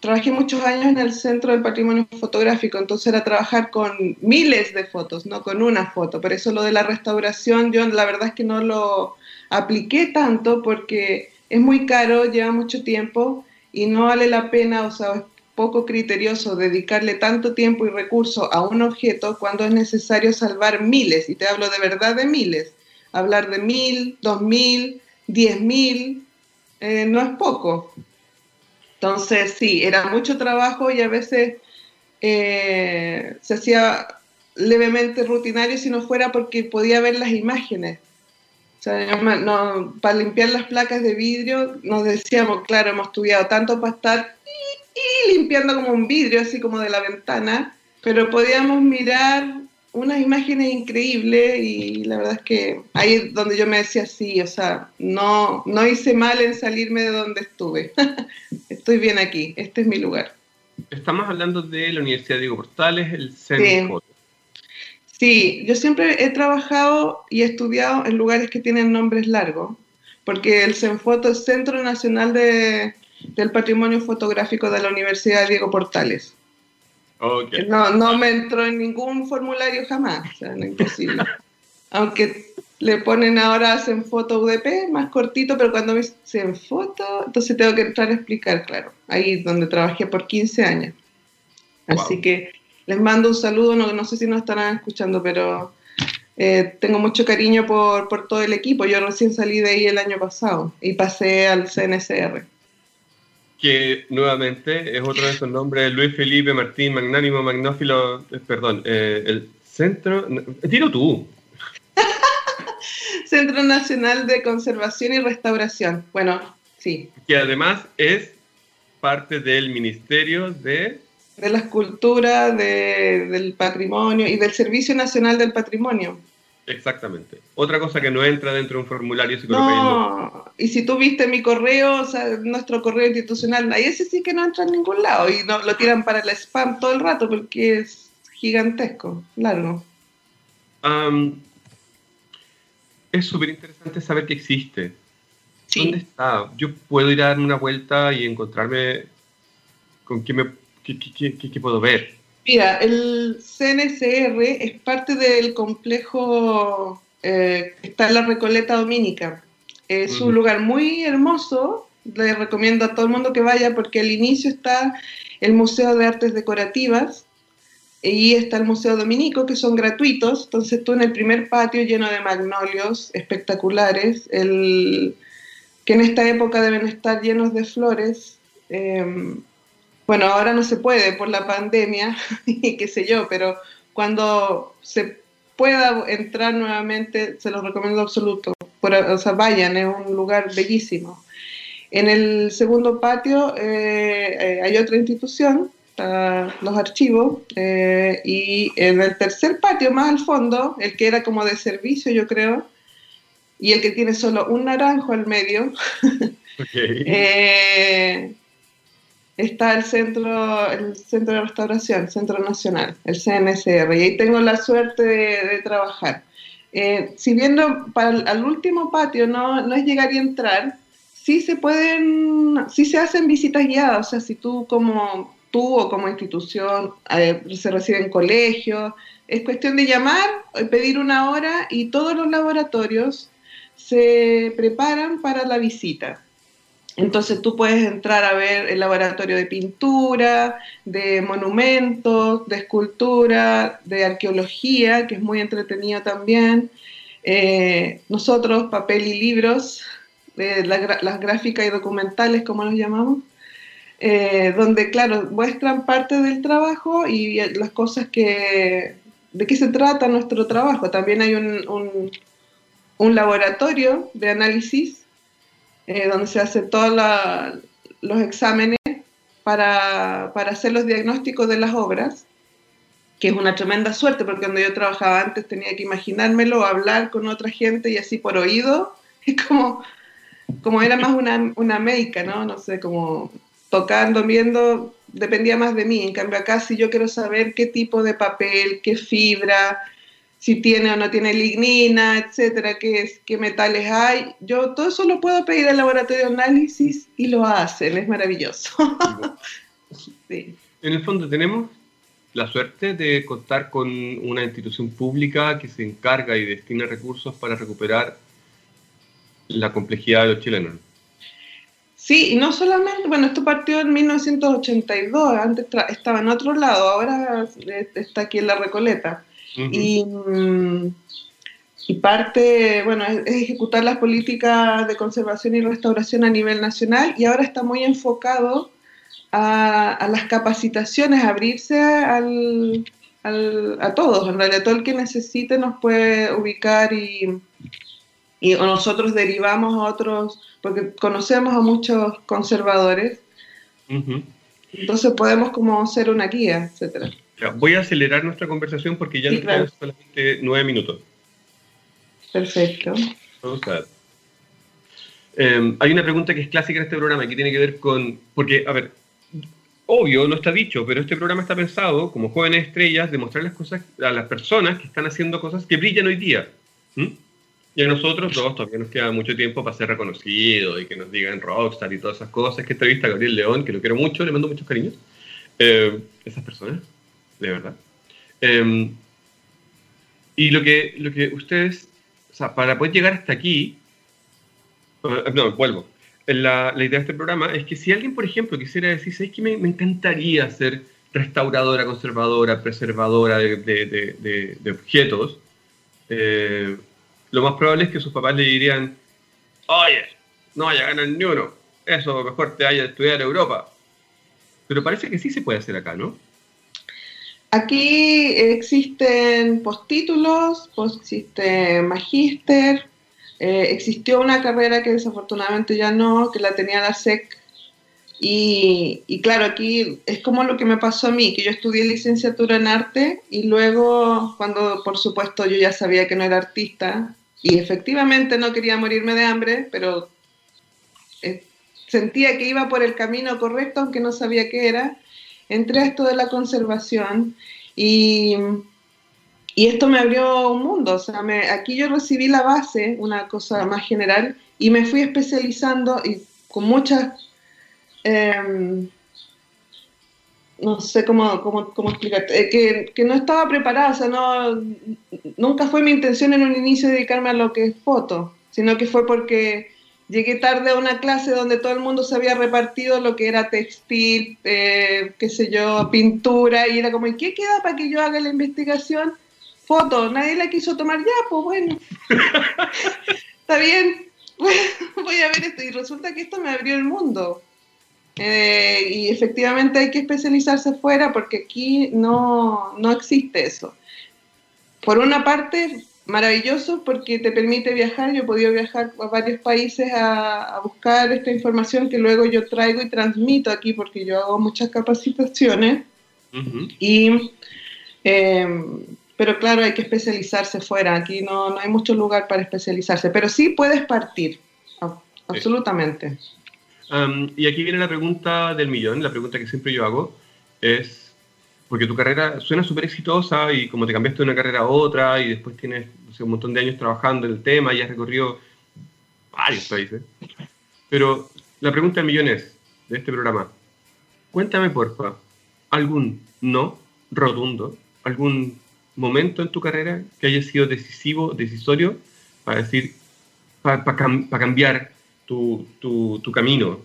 Speaker 2: trabajé muchos años en el Centro del Patrimonio Fotográfico, entonces era trabajar con miles de fotos, no con una foto. Por eso lo de la restauración, yo la verdad es que no lo apliqué tanto porque es muy caro, lleva mucho tiempo y no vale la pena, o sea, poco criterioso dedicarle tanto tiempo y recursos a un objeto cuando es necesario salvar miles, y te hablo de verdad de miles. Hablar de mil, dos mil, diez mil, eh, no es poco. Entonces, sí, era mucho trabajo y a veces eh, se hacía levemente rutinario si no fuera porque podía ver las imágenes. No, para limpiar las placas de vidrio nos decíamos, claro, hemos estudiado tanto para estar y, limpiando como un vidrio, así como de la ventana, pero podíamos mirar unas imágenes increíbles y la verdad es que ahí es donde yo me decía, sí, o sea, no, no hice mal en salirme de donde estuve. Estoy bien aquí, este es mi lugar.
Speaker 1: Estamos hablando de la Universidad Diego Portales, el CENFOTO.
Speaker 2: Sí. yo siempre he trabajado y he estudiado en lugares que tienen nombres largos, porque el CENFOTO es Centro Nacional de, del Patrimonio Fotográfico de la Universidad Diego Portales. No, no me entró en ningún formulario jamás, o sea, no imposible. Aunque le ponen ahora hacen foto UDP, más cortito, pero cuando me dicen foto, entonces tengo que entrar a explicar, claro. Ahí donde trabajé por 15 años. Así que les mando un saludo, no, no sé si nos estarán escuchando, pero eh, tengo mucho cariño por, por todo el equipo. Yo recién salí de ahí el año pasado y pasé al CNCR
Speaker 1: que nuevamente es otro de esos nombres, Luis Felipe Martín, Magnánimo, Magnófilo, eh, perdón, eh, el centro, tiro tú.
Speaker 2: Centro Nacional de Conservación y Restauración, bueno, sí.
Speaker 1: Que además es parte del Ministerio de...
Speaker 2: De la Escultura, de, del Patrimonio y del Servicio Nacional del Patrimonio.
Speaker 1: Exactamente. Otra cosa que no entra dentro de un formulario
Speaker 2: No, y si tú viste mi correo, o sea, nuestro correo institucional, ahí ese sí que no entra en ningún lado y no, lo tiran para el spam todo el rato porque es gigantesco, largo.
Speaker 1: es súper interesante saber que existe. ¿Dónde está? Yo puedo ir a darme una vuelta y encontrarme con qué, me, qué, qué, qué puedo ver.
Speaker 2: Mira, el CNCR es parte del complejo eh, que está en la Recoleta Dominica. Es un lugar muy hermoso, le recomiendo a todo el mundo que vaya porque al inicio está el Museo de Artes Decorativas y está el Museo Dominico, que son gratuitos. Entonces tú en el primer patio lleno de magnolios espectaculares, el, que en esta época deben estar llenos de flores. Em, bueno, ahora no se puede por la pandemia y qué sé yo, pero cuando se pueda entrar nuevamente, se los recomiendo absoluto. o sea, vayan, es un lugar bellísimo. En el segundo patio eh, eh, hay otra institución, los archivos, eh, y en el tercer patio, más al fondo, el que era como de servicio, yo creo, y el que tiene solo un naranjo al medio, okay está el centro, el centro de restauración, el Centro Nacional, el CNCR, y ahí tengo la suerte de, trabajar. Eh, si viendo para el, al último patio no, no es llegar y entrar, sí se pueden, sí se hacen visitas guiadas, o sea, si tú como tú o como institución eh, se reciben colegios, es cuestión de llamar, pedir una hora y todos los laboratorios se preparan para la visita. Entonces tú puedes entrar a ver el laboratorio de pintura, de monumentos, de escultura, de arqueología, que es muy entretenido también. Eh, nosotros, papel y libros, las gráficas y documentales, como los llamamos, eh, donde, claro, muestran parte del trabajo y las cosas que, de qué se trata nuestro trabajo. También hay un, un laboratorio de análisis eh, donde se hacen todos los exámenes para, hacer los diagnósticos de las obras, que es una tremenda suerte, porque cuando yo trabajaba antes tenía que imaginármelo, hablar con otra gente y así por oído, es como, como era más una, una médica, ¿no? No sé, como tocando, viendo, dependía más de mí. En cambio acá si yo quiero saber qué tipo de papel, qué fibra, si tiene o no tiene lignina, etcétera, qué, qué metales hay. Yo todo eso lo puedo pedir al laboratorio de análisis y lo hacen, es maravilloso.
Speaker 1: En el fondo tenemos la suerte de contar con una institución pública que se encarga y destina recursos para recuperar la complejidad de los chilenos.
Speaker 2: Sí, y no solamente, bueno, esto partió en 1982, antes estaba en otro lado, ahora está aquí en la Recoleta y, y, parte, bueno, es, ejecutar las políticas de conservación y restauración a nivel nacional y ahora está muy enfocado a, las capacitaciones, abrirse al, a todos, en realidad todo el que necesite nos puede ubicar y, y nosotros derivamos a otros, porque conocemos a muchos conservadores, entonces podemos como ser una guía, etcétera.
Speaker 1: Voy a acelerar nuestra conversación porque ya nos quedan solamente nueve minutos.
Speaker 2: Perfecto.
Speaker 1: Em, hay una pregunta que es clásica en este programa que tiene que ver con, porque, a ver, obvio, no está dicho, pero este programa está pensado como jóvenes estrellas de mostrar las cosas a las personas que están haciendo cosas que brillan hoy día. Y a nosotros dos todavía nos queda mucho tiempo para ser reconocidos y que nos digan rockstar y todas esas cosas. Que entrevista a Gabriel León, que lo quiero mucho, le mando muchos cariños. Eh, esas personas, de verdad. Em, y lo que, lo que ustedes, o sea, para poder llegar hasta aquí, eh, no, vuelvo. La, la, idea de este programa es que si alguien, por ejemplo, quisiera decir, ¿sabes que me, encantaría ser restauradora, conservadora, preservadora de, de, objetos? Eh, lo más probable es que sus papás le dirían, oye, no vaya a ganar ni uno, eso mejor te vaya a estudiar Europa. Pero parece que sí se puede hacer acá, ¿no?
Speaker 2: Aquí existen postítulos, existe magíster, eh, existió una carrera que desafortunadamente ya no, que la tenía la SEC. Y, y, claro, aquí es como lo que me pasó a mí, que yo estudié licenciatura en arte y luego, cuando por supuesto yo ya sabía que no era artista, y efectivamente no quería morirme de hambre, pero eh, sentía que iba por el camino correcto, aunque no sabía qué era. Entré a esto de la conservación y, y esto me abrió un mundo. O sea, aquí yo recibí la base, una cosa más general, y me fui especializando y con muchas... Em, no sé cómo, cómo, cómo explicarte, eh, que, que, no estaba preparada, o sea, no, nunca fue mi intención en un inicio dedicarme a lo que es foto, sino que fue porque llegué tarde a una clase donde todo el mundo se había repartido lo que era textil, eh, qué sé yo, pintura, y era como, ¿y qué queda para que yo haga la investigación? Foto, nadie la quiso tomar ya, pues bueno, está bien, voy a ver esto, y resulta que esto me abrió el mundo. Eh, y efectivamente hay que especializarse fuera porque aquí no, no existe eso. Por una parte, maravilloso porque te permite viajar. Yo he podido viajar a varios países a, buscar esta información que luego yo traigo y transmito aquí porque yo hago muchas capacitaciones. y, em, pero claro, hay que especializarse fuera. Aquí no, no, hay mucho lugar para especializarse, pero sí puedes partir, absolutamente
Speaker 1: y aquí viene la pregunta del millón, la pregunta que siempre yo hago es, porque tu carrera suena súper exitosa y como te cambiaste de una carrera a otra y después tienes un montón de años trabajando en el tema y has recorrido varios países, pero la pregunta del millón es, de este programa, cuéntame porfa, algún no rotundo, algún momento en tu carrera que haya sido decisivo, decisorio, para decir, para, cambiar tu, camino.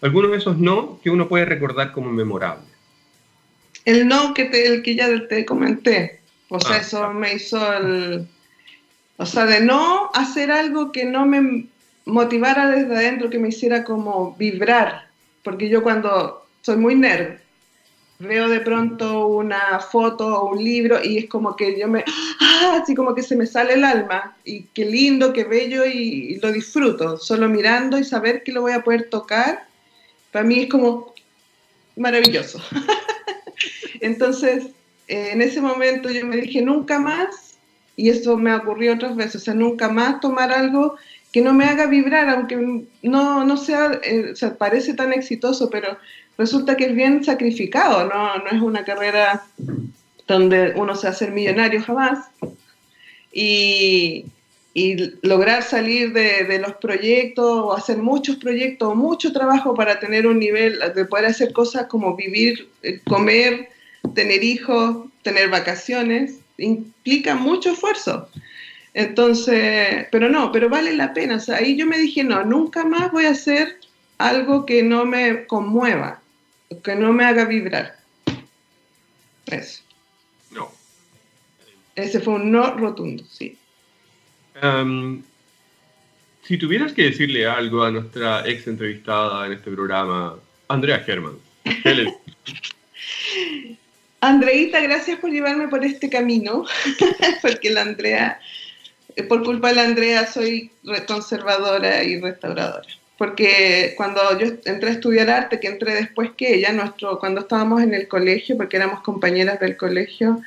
Speaker 1: Algunos de esos no que uno puede recordar como memorable.
Speaker 2: El no que, te, el que ya te comenté. O sea, ah, eso me hizo el... O sea, de no hacer algo que no me motivara desde adentro, que me hiciera como vibrar. Porque yo cuando soy muy nerd, veo de pronto una foto o un libro y es como que yo me, ¡ah! así como que se me sale el alma y qué lindo, qué bello y, lo disfruto, solo mirando y saber que lo voy a poder tocar, para mí es como maravilloso. Entonces, eh, en ese momento yo me dije, nunca más, y eso me ocurrió otras veces, o sea, nunca más tomar algo que no me haga vibrar, aunque no, no sea, eh, o sea, parece tan exitoso, pero resulta que es bien sacrificado, no, no es una carrera donde uno se hace millonario jamás. Y, y lograr salir de, de, los proyectos o hacer muchos proyectos mucho trabajo para tener un nivel de poder hacer cosas como vivir, eh, comer, tener hijos, tener vacaciones, implica mucho esfuerzo. Entonces, pero no, pero vale la pena. O sea, ahí yo me dije, no, nunca más voy a hacer algo que no me conmueva que no me haga vibrar. Eso.
Speaker 1: No.
Speaker 2: Ese fue un no rotundo, sí.
Speaker 1: si tuvieras que decirle algo a nuestra ex entrevistada en este programa, Andrea Germán, ¿qué le
Speaker 2: Andreita, gracias por llevarme por este camino, porque la Andrea, por culpa de la Andrea soy conservadora y restauradora. Porque cuando yo entré a estudiar arte, que entré después que ella, nuestro, cuando estábamos en el colegio, porque éramos compañeras del colegio,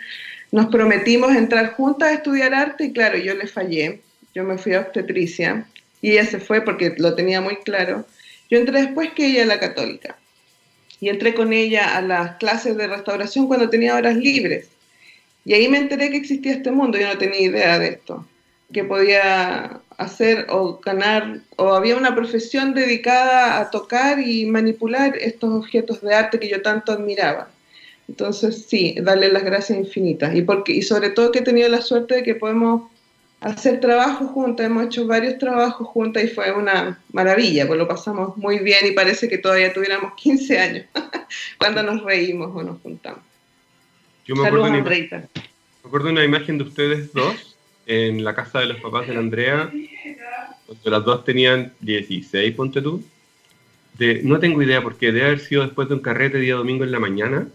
Speaker 2: nos prometimos entrar juntas a estudiar arte y claro, yo le fallé. Yo me fui a obstetricia y ella se fue porque lo tenía muy claro. Yo entré después que ella a la católica y entré con ella a las clases de restauración cuando tenía horas libres. Y ahí me enteré que existía este mundo, yo no tenía idea de esto, que podía hacer o ganar, o había una profesión dedicada a tocar y manipular estos objetos de arte que yo tanto admiraba. Entonces, sí, darle las gracias infinitas. Y, porque, y sobre todo que he tenido la suerte de que podemos hacer trabajo juntas, hemos hecho varios trabajos juntas y fue una maravilla, pues lo pasamos muy bien y parece que todavía tuviéramos 15 años cuando nos reímos o nos juntamos.
Speaker 1: Yo me acuerdo, una, me acuerdo una imagen de ustedes dos en la casa de los papás de la Andrea, cuando las dos tenían 16, ponte tú. De, no tengo idea porque debe haber sido después de un carrete día domingo en la mañana.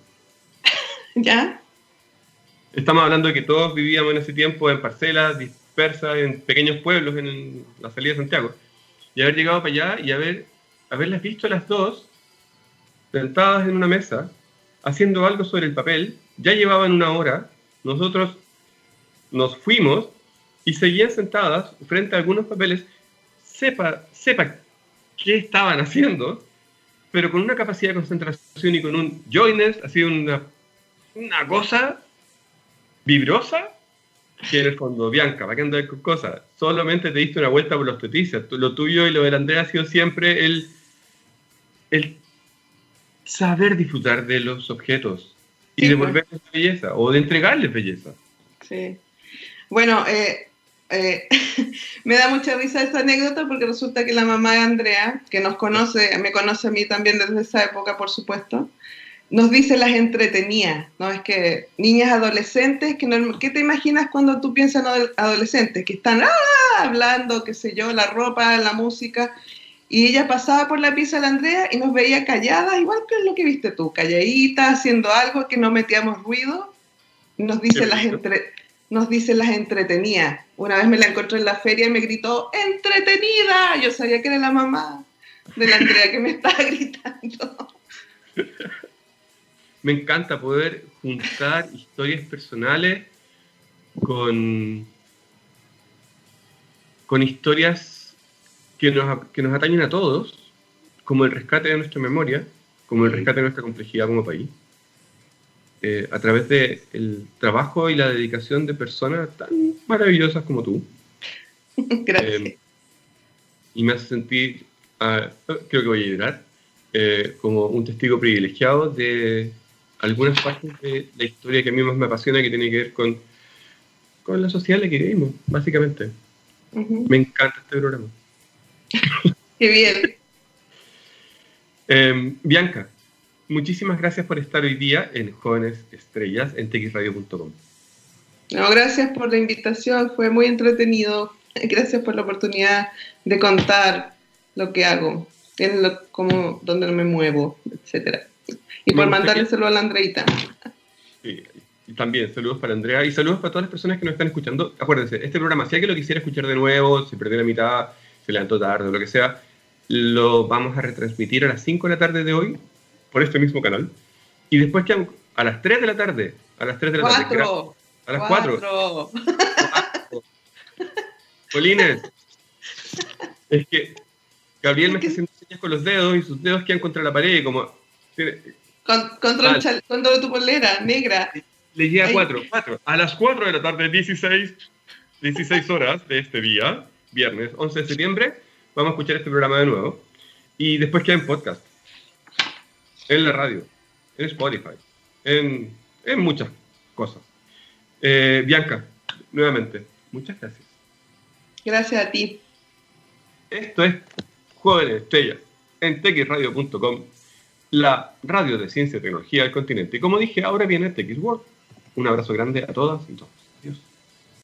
Speaker 2: ¿Ya?
Speaker 1: Estamos hablando de que todos vivíamos en ese tiempo en parcelas dispersas, en pequeños pueblos en la salida de Santiago. Y haber llegado para allá y haber, haberlas visto las dos sentadas en una mesa, haciendo algo sobre el papel, ya llevaban una hora, nosotros nos fuimos y seguían sentadas frente a algunos papeles, sepa, sepa qué estaban haciendo, pero con una capacidad de concentración y con un joyness, así una, una cosa vibrosa, que en el fondo, Bianca, ¿para qué andar con cosas? Solamente te diste una vuelta por los teticias. Lo tuyo y lo de Andrea ha sido siempre el, el saber disfrutar de los objetos y devolverles belleza o de entregarles belleza.
Speaker 2: Sí. Bueno, eh, eh, me da mucha risa esta anécdota porque resulta que la mamá de Andrea, que nos conoce, me conoce a mí también desde esa época, por supuesto, nos dice las entretenía, ¿no? Es que niñas adolescentes, que ¿qué te imaginas cuando tú piensas en adolescentes? Que están ¡ah! hablando, qué sé yo, la ropa, la música, y ella pasaba por la pieza de la Andrea y nos veía calladas, igual que es lo que viste tú, calladita, haciendo algo que no metíamos ruido, nos dice las entre nos dice las entretenía. Una vez me la encontré en la feria y me gritó, ¡entretenida! Yo sabía que era la mamá de la Andrea que me estaba gritando.
Speaker 1: Me encanta poder juntar historias personales con, con historias que nos, que nos atañen a todos, como el rescate de nuestra memoria, como el rescate de nuestra complejidad como país eh, a través del el trabajo y la dedicación de personas tan maravillosas como tú.
Speaker 2: Gracias. Eh,
Speaker 1: y me hace sentir, ah, creo que voy a llorar, eh, como un testigo privilegiado de algunas partes de la historia que a mí más me apasiona, que tiene que ver con, con la sociedad en la que vivimos, básicamente. Me encanta este programa.
Speaker 2: Qué bien.
Speaker 1: Bianca, muchísimas gracias por estar hoy día en Jóvenes Estrellas en txradio.com.
Speaker 2: No, gracias por la invitación, fue muy entretenido. Gracias por la oportunidad de contar lo que hago, en lo, como, dónde me muevo, etcétera. Y por mandárselo a la Andreita.
Speaker 1: Sí, y también saludos para Andrea y saludos para todas las personas que nos están escuchando. Acuérdense, este programa, si alguien lo quisiera escuchar de nuevo, se perdió la mitad, se levantó tarde o lo que sea, lo vamos a retransmitir a las 5 de la tarde de hoy por este mismo canal. Y después que a las 3 de la tarde, a las 3 de la tarde, a las 4. Polines, es que Gabriel me está haciendo señas con los dedos y sus dedos quedan contra la pared, como.
Speaker 2: Contra, el contra tu polera negra.
Speaker 1: Le llega a 4, 4. A las 4 de la tarde, 16, 16 horas de este día, viernes 11 de septiembre, vamos a escuchar este programa de nuevo. Y después queda en podcast en la radio, en Spotify, en, en muchas cosas. Eh, Bianca, nuevamente, muchas gracias.
Speaker 2: Gracias a ti.
Speaker 1: Esto es Jóvenes Estrellas en texradio.com, la radio de ciencia y tecnología del continente. Y como dije, ahora viene TX World. Un abrazo grande a todas y todos.